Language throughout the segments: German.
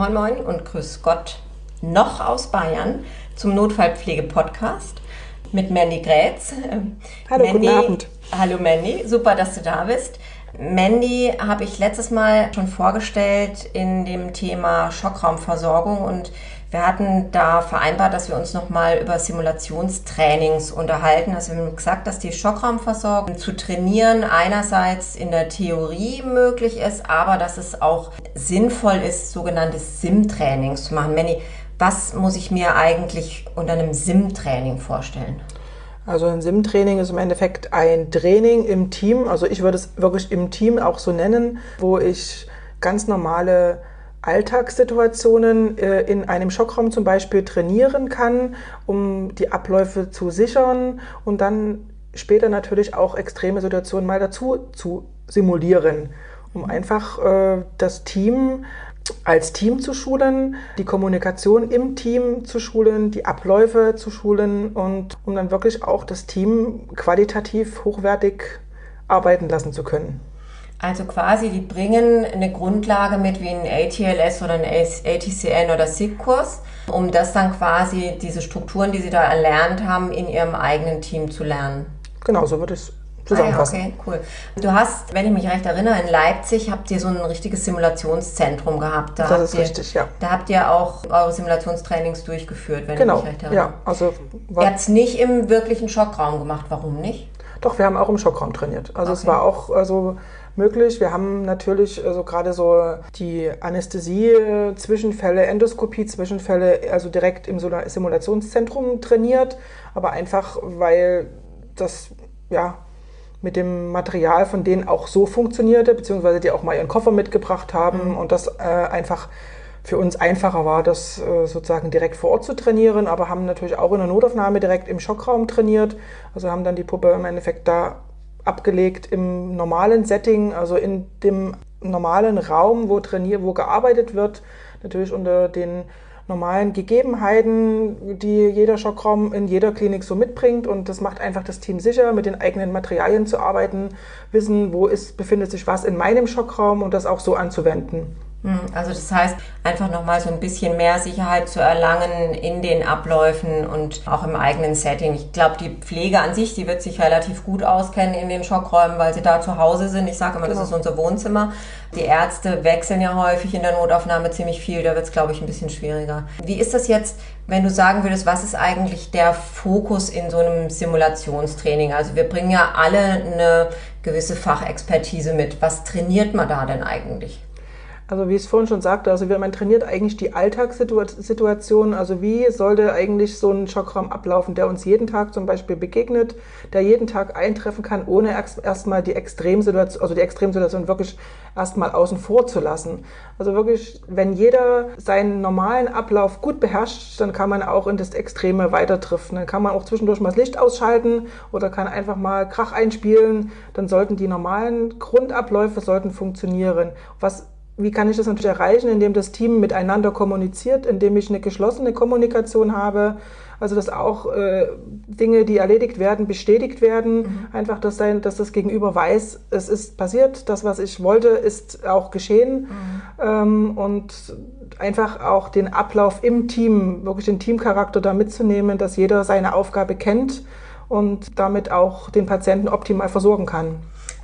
Moin Moin und Grüß Gott noch aus Bayern zum Notfallpflege-Podcast mit Mandy Grätz. Hallo, Mandy, guten Abend. Hallo Mandy, super, dass du da bist. Mandy habe ich letztes Mal schon vorgestellt in dem Thema Schockraumversorgung und wir hatten da vereinbart, dass wir uns nochmal über Simulationstrainings unterhalten. Also wir haben gesagt, dass die Schockraumversorgung zu trainieren einerseits in der Theorie möglich ist, aber dass es auch sinnvoll ist, sogenannte SIM-Trainings zu machen. Manny, was muss ich mir eigentlich unter einem SIM-Training vorstellen? Also ein SIM-Training ist im Endeffekt ein Training im Team. Also ich würde es wirklich im Team auch so nennen, wo ich ganz normale Alltagssituationen äh, in einem Schockraum zum Beispiel trainieren kann, um die Abläufe zu sichern und dann später natürlich auch extreme Situationen mal dazu zu simulieren, um einfach äh, das Team als Team zu schulen, die Kommunikation im Team zu schulen, die Abläufe zu schulen und um dann wirklich auch das Team qualitativ hochwertig arbeiten lassen zu können. Also quasi, die bringen eine Grundlage mit wie ein ATLS oder ein ATCN oder SIG-Kurs, um das dann quasi, diese Strukturen, die sie da erlernt haben, in ihrem eigenen Team zu lernen. Genau, so wird es zusammenfassen. Ah ja, okay, cool. Du hast, wenn ich mich recht erinnere, in Leipzig habt ihr so ein richtiges Simulationszentrum gehabt. Da das ist ihr, richtig, ja. Da habt ihr auch eure Simulationstrainings durchgeführt, wenn genau, ich mich recht erinnere. Ja, also ihr habt es nicht im wirklichen Schockraum gemacht. Warum nicht? Doch, wir haben auch im Schockraum trainiert. Also okay. es war auch also möglich. Wir haben natürlich also gerade so die Anästhesie, Zwischenfälle, Endoskopie, Zwischenfälle, also direkt im Simulationszentrum trainiert, aber einfach weil das ja mit dem Material von denen auch so funktionierte, beziehungsweise die auch mal ihren Koffer mitgebracht haben mhm. und das äh, einfach für uns einfacher war, das äh, sozusagen direkt vor Ort zu trainieren, aber haben natürlich auch in der Notaufnahme direkt im Schockraum trainiert. Also haben dann die Puppe im Endeffekt da abgelegt im normalen Setting, also in dem normalen Raum, wo trainiert, wo gearbeitet wird, natürlich unter den normalen Gegebenheiten, die jeder Schockraum in jeder Klinik so mitbringt. Und das macht einfach das Team sicher, mit den eigenen Materialien zu arbeiten, wissen, wo ist, befindet sich was in meinem Schockraum und das auch so anzuwenden. Hm, also das heißt, einfach nochmal so ein bisschen mehr Sicherheit zu erlangen in den Abläufen und auch im eigenen Setting. Ich glaube, die Pflege an sich, die wird sich relativ gut auskennen in den Schockräumen, weil sie da zu Hause sind. Ich sage immer, genau. das ist unser Wohnzimmer. Die Ärzte wechseln ja häufig in der Notaufnahme ziemlich viel. Da wird es, glaube ich, ein bisschen schwieriger. Wie ist das jetzt, wenn du sagen würdest, was ist eigentlich der Fokus in so einem Simulationstraining? Also wir bringen ja alle eine gewisse Fachexpertise mit. Was trainiert man da denn eigentlich? Also wie ich es vorhin schon sagte, also man trainiert eigentlich die Alltagssituation. Also wie sollte eigentlich so ein Schockraum ablaufen, der uns jeden Tag zum Beispiel begegnet, der jeden Tag eintreffen kann, ohne erstmal die Extremsituation, also die Extremsituation wirklich erstmal außen vor zu lassen. Also wirklich, wenn jeder seinen normalen Ablauf gut beherrscht, dann kann man auch in das Extreme weiter driften. Dann kann man auch zwischendurch mal das Licht ausschalten oder kann einfach mal Krach einspielen. Dann sollten die normalen Grundabläufe sollten funktionieren. Was wie kann ich das natürlich erreichen, indem das Team miteinander kommuniziert, indem ich eine geschlossene Kommunikation habe, also dass auch äh, Dinge, die erledigt werden, bestätigt werden. Mhm. Einfach, dass, sein, dass das Gegenüber weiß, es ist passiert, das, was ich wollte, ist auch geschehen. Mhm. Ähm, und einfach auch den Ablauf im Team, wirklich den Teamcharakter da mitzunehmen, dass jeder seine Aufgabe kennt und damit auch den Patienten optimal versorgen kann.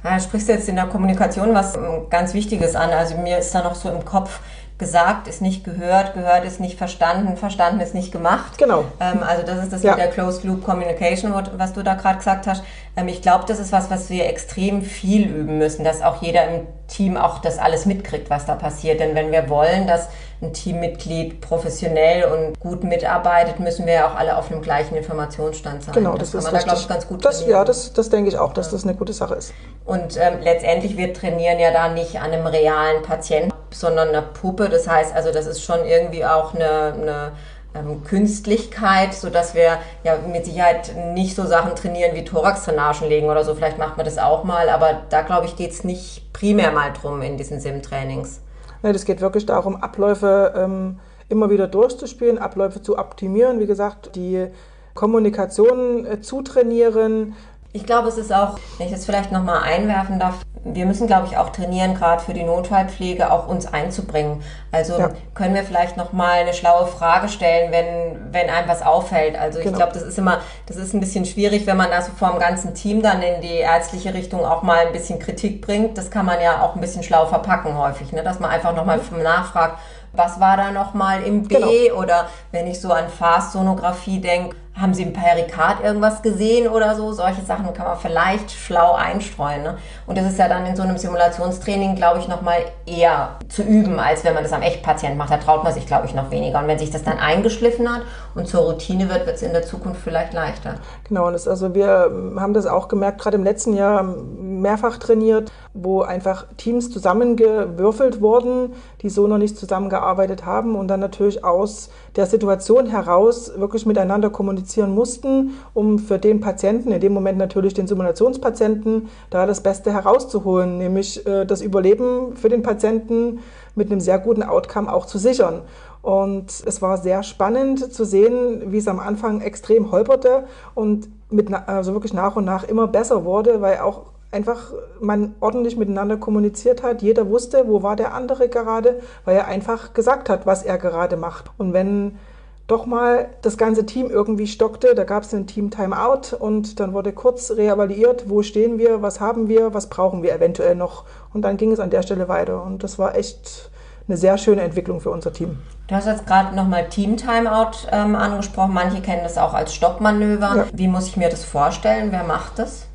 Ja, sprichst du jetzt in der Kommunikation was ähm, ganz Wichtiges an. Also mir ist da noch so im Kopf, gesagt ist nicht gehört, gehört ist nicht verstanden, verstanden ist nicht gemacht. Genau. Ähm, also das ist das ja. mit der Closed Loop Communication, was du da gerade gesagt hast. Ähm, ich glaube, das ist was, was wir extrem viel üben müssen, dass auch jeder im Team auch das alles mitkriegt, was da passiert. Denn wenn wir wollen, dass ein Teammitglied professionell und gut mitarbeitet, müssen wir ja auch alle auf einem gleichen Informationsstand sein. Genau, das, das ist kann man da, ich, ganz gut das, Ja, das, das denke ich auch, dass ja. das eine gute Sache ist. Und ähm, letztendlich, wir trainieren ja da nicht an einem realen Patienten, sondern einer Puppe. Das heißt also, das ist schon irgendwie auch eine, eine ähm, Künstlichkeit, sodass wir ja mit Sicherheit nicht so Sachen trainieren wie Thorax-Drainagen legen oder so. Vielleicht macht man das auch mal, aber da glaube ich, geht es nicht primär mal drum in diesen Sim-Trainings. Nee, das geht wirklich darum, Abläufe ähm, immer wieder durchzuspielen, Abläufe zu optimieren. Wie gesagt, die Kommunikation äh, zu trainieren, Ich glaube, es ist auch, wenn ich das vielleicht nochmal einwerfen darf, wir müssen, glaube ich, auch trainieren, gerade für die Notfallpflege, auch uns einzubringen. Also ja. können wir vielleicht nochmal eine schlaue Frage stellen, wenn, wenn einem was auffällt. Also genau. ich glaube, das ist immer, das ist ein bisschen schwierig, wenn man da so vor dem ganzen Team dann in die ärztliche Richtung auch mal ein bisschen Kritik bringt. Das kann man ja auch ein bisschen schlau verpacken häufig, ne? dass man einfach nochmal mhm. nachfragt, was war da nochmal im B? Genau. Oder wenn ich so an Fast-Sonographie denke, haben Sie im Perikard irgendwas gesehen oder so? Solche Sachen kann man vielleicht schlau einstreuen. Ne? Und das ist ja dann in so einem Simulationstraining, glaube ich, nochmal eher zu üben, als wenn man das am Echtpatient macht. Da traut man sich, glaube ich, noch weniger. Und wenn sich das dann eingeschliffen hat und zur Routine wird, wird es in der Zukunft vielleicht leichter. Genau, und das, also wir haben das auch gemerkt, gerade im letzten Jahr mehrfach trainiert, wo einfach Teams zusammengewürfelt wurden, die so noch nicht zusammengearbeitet haben und dann natürlich aus der Situation heraus wirklich miteinander kommunizieren mussten, um für den Patienten, in dem Moment natürlich den Simulationspatienten, da das Beste herauszuholen, nämlich äh, das Überleben für den Patienten mit einem sehr guten Outcome auch zu sichern. Und es war sehr spannend zu sehen, wie es am Anfang extrem holperte und mit, also wirklich nach und nach immer besser wurde, weil auch einfach man ordentlich miteinander kommuniziert hat. Jeder wusste, wo war der andere gerade, weil er einfach gesagt hat, was er gerade macht. Und wenn doch mal das ganze Team irgendwie stockte, da gab es ein Team Timeout und dann wurde kurz reevaluiert, wo stehen wir, was haben wir, was brauchen wir eventuell noch. Und dann ging es an der Stelle weiter. Und das war echt eine sehr schöne Entwicklung für unser Team. Du hast jetzt gerade nochmal Team Timeout ähm, angesprochen. Manche kennen das auch als Stoppmanöver. Ja. Wie muss ich mir das vorstellen? Wer macht das?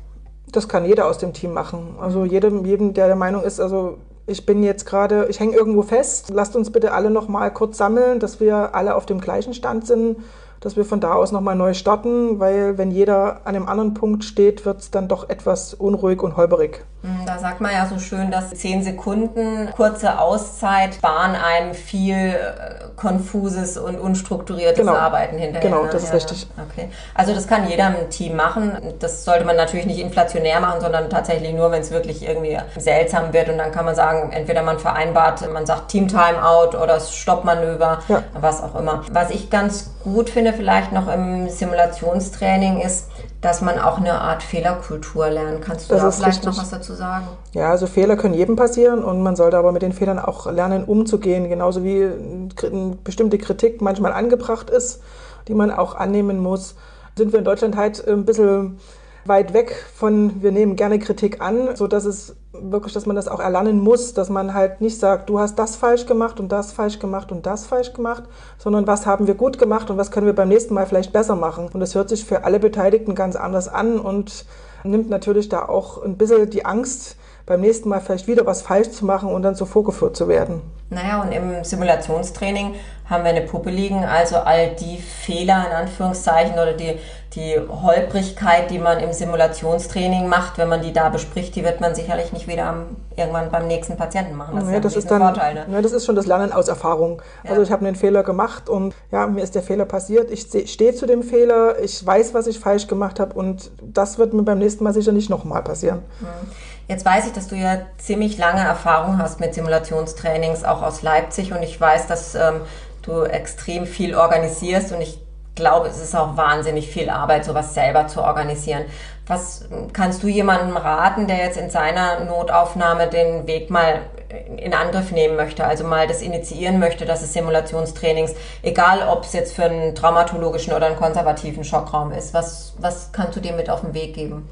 Das kann jeder aus dem Team machen. Also jedem, jedem der der Meinung ist, also ich bin jetzt gerade, ich hänge irgendwo fest. Lasst uns bitte alle noch mal kurz sammeln, dass wir alle auf dem gleichen Stand sind dass wir von da aus nochmal neu starten, weil wenn jeder an einem anderen Punkt steht, wird es dann doch etwas unruhig und holperig. Hm, da sagt man ja so schön, dass zehn Sekunden kurze Auszeit sparen einem viel äh, konfuses und unstrukturiertes genau. Arbeiten hinterher. Genau, ne? das ist ja, richtig. Okay. Also das kann jeder im Team machen. Das sollte man natürlich nicht inflationär machen, sondern tatsächlich nur, wenn es wirklich irgendwie seltsam wird. Und dann kann man sagen, entweder man vereinbart, man sagt Team Timeout oder Stoppmanöver, ja. was auch immer. Was ich ganz gut finde vielleicht noch im Simulationstraining ist, dass man auch eine Art Fehlerkultur lernt. Kannst du das da vielleicht richtig. noch was dazu sagen? Ja, also Fehler können jedem passieren und man sollte aber mit den Fehlern auch lernen, umzugehen. Genauso wie bestimmte Kritik manchmal angebracht ist, die man auch annehmen muss. Sind wir in Deutschland halt ein bisschen weit weg von, wir nehmen gerne Kritik an, so dass es wirklich, dass man das auch erlernen muss, dass man halt nicht sagt, du hast das falsch gemacht und das falsch gemacht und das falsch gemacht, sondern was haben wir gut gemacht und was können wir beim nächsten Mal vielleicht besser machen. Und das hört sich für alle Beteiligten ganz anders an und nimmt natürlich da auch ein bisschen die Angst, beim nächsten Mal vielleicht wieder was falsch zu machen und dann so vorgeführt zu werden. Naja, und im Simulationstraining haben wir eine Puppe liegen, also all die Fehler in Anführungszeichen oder die, die Holprigkeit, die man im Simulationstraining macht, wenn man die da bespricht, die wird man sicherlich nicht wieder am, irgendwann beim nächsten Patienten machen. Das, nee, ist, das ist dann, Vorteil, ne? ja, das ist schon das Lernen aus Erfahrung. Ja. Also ich habe einen Fehler gemacht und ja, mir ist der Fehler passiert. Ich stehe zu dem Fehler, ich weiß, was ich falsch gemacht habe und das wird mir beim nächsten Mal sicher nicht nochmal passieren. Mhm. Jetzt weiß ich, dass du ja ziemlich lange Erfahrung hast mit Simulationstrainings, auch aus Leipzig. Und ich weiß, dass ähm, du extrem viel organisierst. Und ich glaube, es ist auch wahnsinnig viel Arbeit, sowas selber zu organisieren. Was kannst du jemandem raten, der jetzt in seiner Notaufnahme den Weg mal in Angriff nehmen möchte, also mal das initiieren möchte, dass es Simulationstrainings, egal ob es jetzt für einen traumatologischen oder einen konservativen Schockraum ist, was, was kannst du dir mit auf den Weg geben?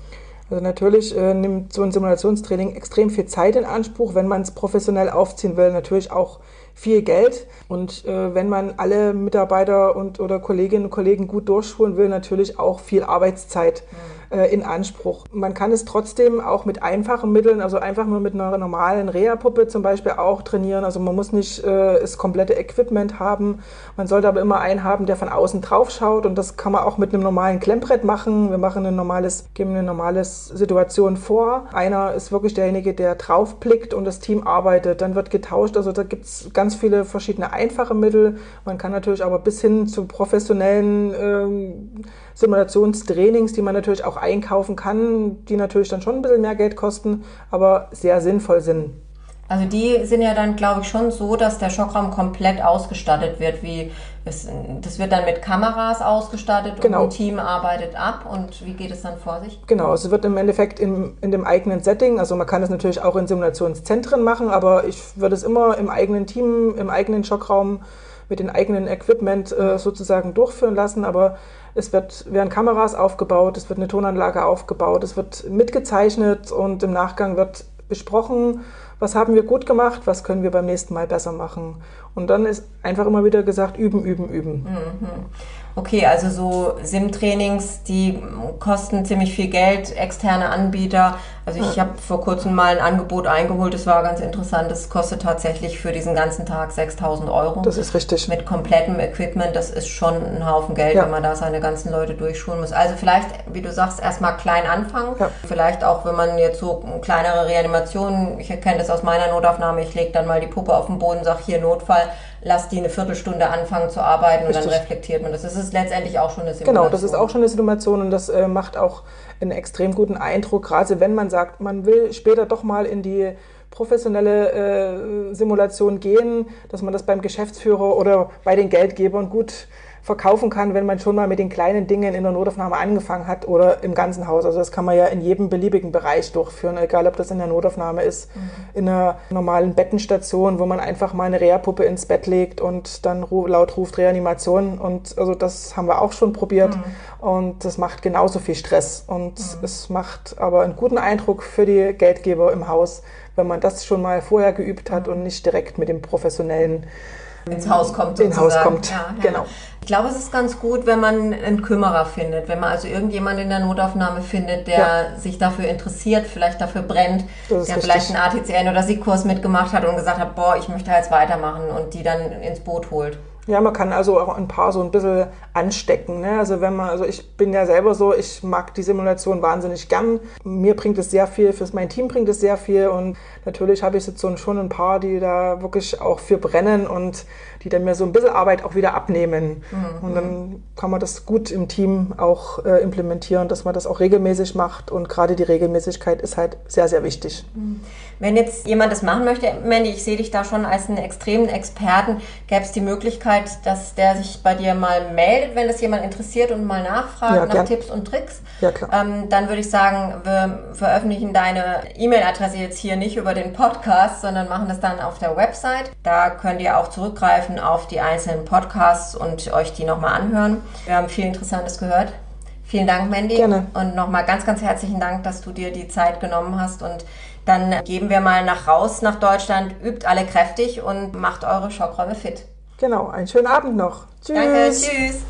Also natürlich äh, nimmt so ein Simulationstraining extrem viel Zeit in Anspruch, wenn man es professionell aufziehen will, natürlich auch viel Geld. Und äh, wenn man alle Mitarbeiter und oder Kolleginnen und Kollegen gut durchschulen will, natürlich auch viel Arbeitszeit. Mhm äh, in Anspruch. Man kann es trotzdem auch mit einfachen Mitteln, also einfach nur mit einer normalen Reha-Puppe zum Beispiel auch trainieren. Also man muss nicht äh, das komplette Equipment haben. Man sollte aber immer einen haben, der von außen drauf schaut und das kann man auch mit einem normalen Klemmbrett machen. Wir machen ein normales, geben eine normale Situation vor. Einer ist wirklich derjenige, der draufblickt und das Team arbeitet. Dann wird getauscht. Also da gibt es ganz viele verschiedene einfache Mittel. Man kann natürlich aber bis hin zu professionellen ähm, Simulationstrainings, die man natürlich auch einkaufen kann, die natürlich dann schon ein bisschen mehr Geld kosten, aber sehr sinnvoll sind. Also die sind ja dann, glaube ich, schon so, dass der Schockraum komplett ausgestattet wird. Wie es, das wird dann mit Kameras ausgestattet Genau. und ein Team arbeitet ab. Und wie geht es dann vor sich? Genau, es wird im Endeffekt in, in dem eigenen Setting, also man kann es natürlich auch in Simulationszentren machen, aber ich würde es immer im eigenen Team, im eigenen Schockraum mit dem eigenen Equipment äh, sozusagen durchführen lassen. Aber es wird, werden Kameras aufgebaut, es wird eine Tonanlage aufgebaut, es wird mitgezeichnet und im Nachgang wird besprochen, was haben wir gut gemacht, was können wir beim nächsten Mal besser machen. Und dann ist einfach immer wieder gesagt, üben, üben, üben. Okay, also so Sim-Trainings, die kosten ziemlich viel Geld, externe Anbieter. Also ich habe vor kurzem mal ein Angebot eingeholt, das war ganz interessant. Das kostet tatsächlich für diesen ganzen Tag 6000 Euro. Das ist richtig. Mit komplettem Equipment, das ist schon ein Haufen Geld, Ja. wenn man da seine ganzen Leute durchschulen muss. Also vielleicht, wie du sagst, erstmal klein anfangen. Ja. Vielleicht auch, wenn man jetzt so kleinere Reanimationen, ich erkenne das aus meiner Notaufnahme, ich lege dann mal die Puppe auf den Boden, sag hier Notfall, lass die eine Viertelstunde anfangen zu arbeiten und dann Richtig. reflektiert man das. Das ist letztendlich auch schon eine Simulation. Genau, das ist auch schon eine Simulation und das äh, macht auch einen extrem guten Eindruck, gerade wenn man sagt, man will später doch mal in die professionelle äh, Simulation gehen, dass man das beim Geschäftsführer oder bei den Geldgebern gut verkaufen kann, wenn man schon mal mit den kleinen Dingen in der Notaufnahme angefangen hat oder im ganzen Haus. Also das kann man ja in jedem beliebigen Bereich durchführen, egal ob das in der Notaufnahme ist, in einer normalen Bettenstation, wo man einfach mal eine Reha-Puppe ins Bett legt und dann laut ruft Reanimation. Und also das haben wir auch schon probiert und das macht genauso viel Stress. Und es macht aber einen guten Eindruck für die Geldgeber im Haus, wenn man das schon mal vorher geübt hat und nicht direkt mit dem professionellen ins Haus kommt. ins Haus sozusagen. kommt. Ja, ja. Genau. Ich glaube, es ist ganz gut, wenn man einen Kümmerer findet, wenn man also irgendjemand in der Notaufnahme findet, der Ja. sich dafür interessiert, vielleicht dafür brennt, der richtig. vielleicht einen ATCN oder SIG-Kurs mitgemacht hat und gesagt hat, boah, ich möchte jetzt weitermachen und die dann ins Boot holt. Ja, man kann also auch ein paar so ein bisschen anstecken. Ne? Also wenn man, also ich bin ja selber so, ich mag die Simulation wahnsinnig gern. Mir bringt es sehr viel, für mein Team bringt es sehr viel und natürlich habe ich jetzt so schon ein paar, die da wirklich auch für brennen und die dann mir so ein bisschen Arbeit auch wieder abnehmen. Und dann kann man das gut im Team auch äh, implementieren, dass man das auch regelmäßig macht und gerade die Regelmäßigkeit ist halt sehr, sehr wichtig. Wenn jetzt jemand das machen möchte, Mandy, ich sehe dich da schon als einen extremen Experten, gäbe es die Möglichkeit, dass der sich bei dir mal meldet, wenn das jemand interessiert und mal nachfragt Ja, nach gern. Tipps und Tricks? Ja, klar. Ähm, dann würde ich sagen, wir veröffentlichen deine E-Mail-Adresse jetzt hier nicht über den Podcast, sondern machen das dann auf der Website. Da könnt ihr auch zurückgreifen auf die einzelnen Podcasts und euch die nochmal anhören. Wir haben viel Interessantes gehört. Vielen Dank, Mandy. Gerne. Und nochmal ganz, ganz herzlichen Dank, dass du dir die Zeit genommen hast. Und dann geben wir mal nach raus nach Deutschland, übt alle kräftig und macht eure Schockräume fit. Genau, einen schönen Abend noch. Tschüss. Danke, tschüss.